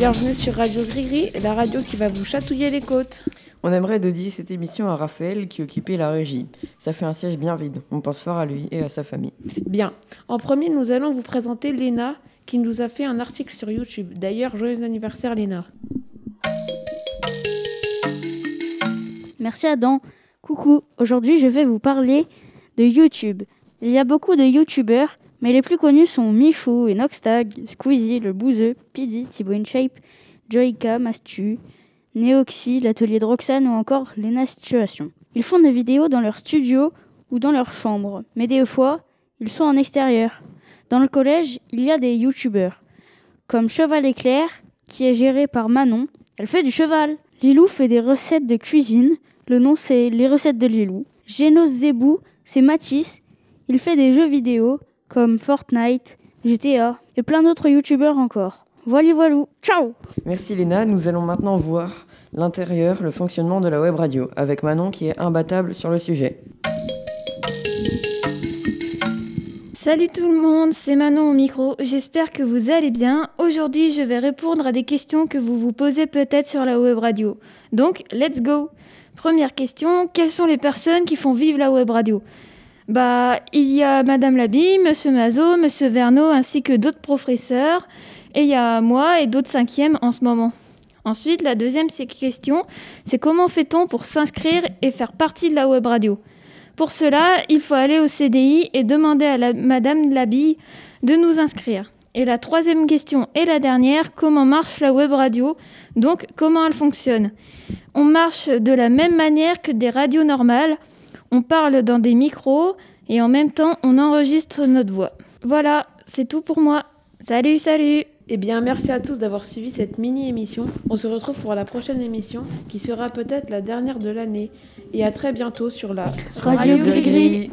Bienvenue sur Radio Grigri, la radio qui va vous chatouiller les côtes. On aimerait dédier cette émission à Raphaël qui occupait la régie. Ça fait un siège bien vide. On pense fort à lui et à sa famille. Bien. En premier, nous allons vous présenter Léna qui nous a fait un article sur YouTube. D'ailleurs, joyeux anniversaire Léna. Merci Adam. Coucou, aujourd'hui je vais vous parler de YouTube. Il y a beaucoup de YouTubeurs, mais les plus connus sont Michou et Noxtag, Squeezie, le Bouzeux, Pidi, Thibaut InShape, Joyka, Mastu, Neoxy, l'atelier de Roxane ou encore Lena Situation. Ils font des vidéos dans leur studio ou dans leur chambre, mais des fois, ils sont en extérieur. Dans le collège, il y a des youtubeurs, comme Cheval Éclair, qui est géré par Manon. Elle fait du cheval. Lilou fait des recettes de cuisine. Le nom c'est Les recettes de Lilou. Genos Zebou, c'est Mathis. Il fait des jeux vidéo comme Fortnite, GTA et plein d'autres youtubeurs encore. Voilà, voilà. Ciao Merci Léna. Nous allons maintenant voir l'intérieur, le fonctionnement de la web radio, avec Manon qui est imbattable sur le sujet. Salut tout le monde, c'est Manon au micro. J'espère que vous allez bien. Aujourd'hui, je vais répondre à des questions que vous vous posez peut-être sur la web radio. Donc, let's go. Première question, quelles sont les personnes qui font vivre la web radio? Bah, il y a Madame Labi, Monsieur Mazo, Monsieur Verneau ainsi que d'autres professeurs et il y a moi et d'autres cinquièmes en ce moment. Ensuite, la deuxième question, c'est comment fait-on pour s'inscrire et faire partie de la web radio? Pour cela, il faut aller au CDI et demander à Madame Labille de nous inscrire. Et la troisième question et la dernière, comment marche la web radio? Donc, comment elle fonctionne? On marche de la même manière que des radios normales. On parle dans des micros et en même temps, on enregistre notre voix. Voilà, c'est tout pour moi. Salut, salut eh bien, merci à tous d'avoir suivi cette mini-émission. On se retrouve pour la prochaine émission qui sera peut-être la dernière de l'année. Et à très bientôt sur la Radio, Radio Gris.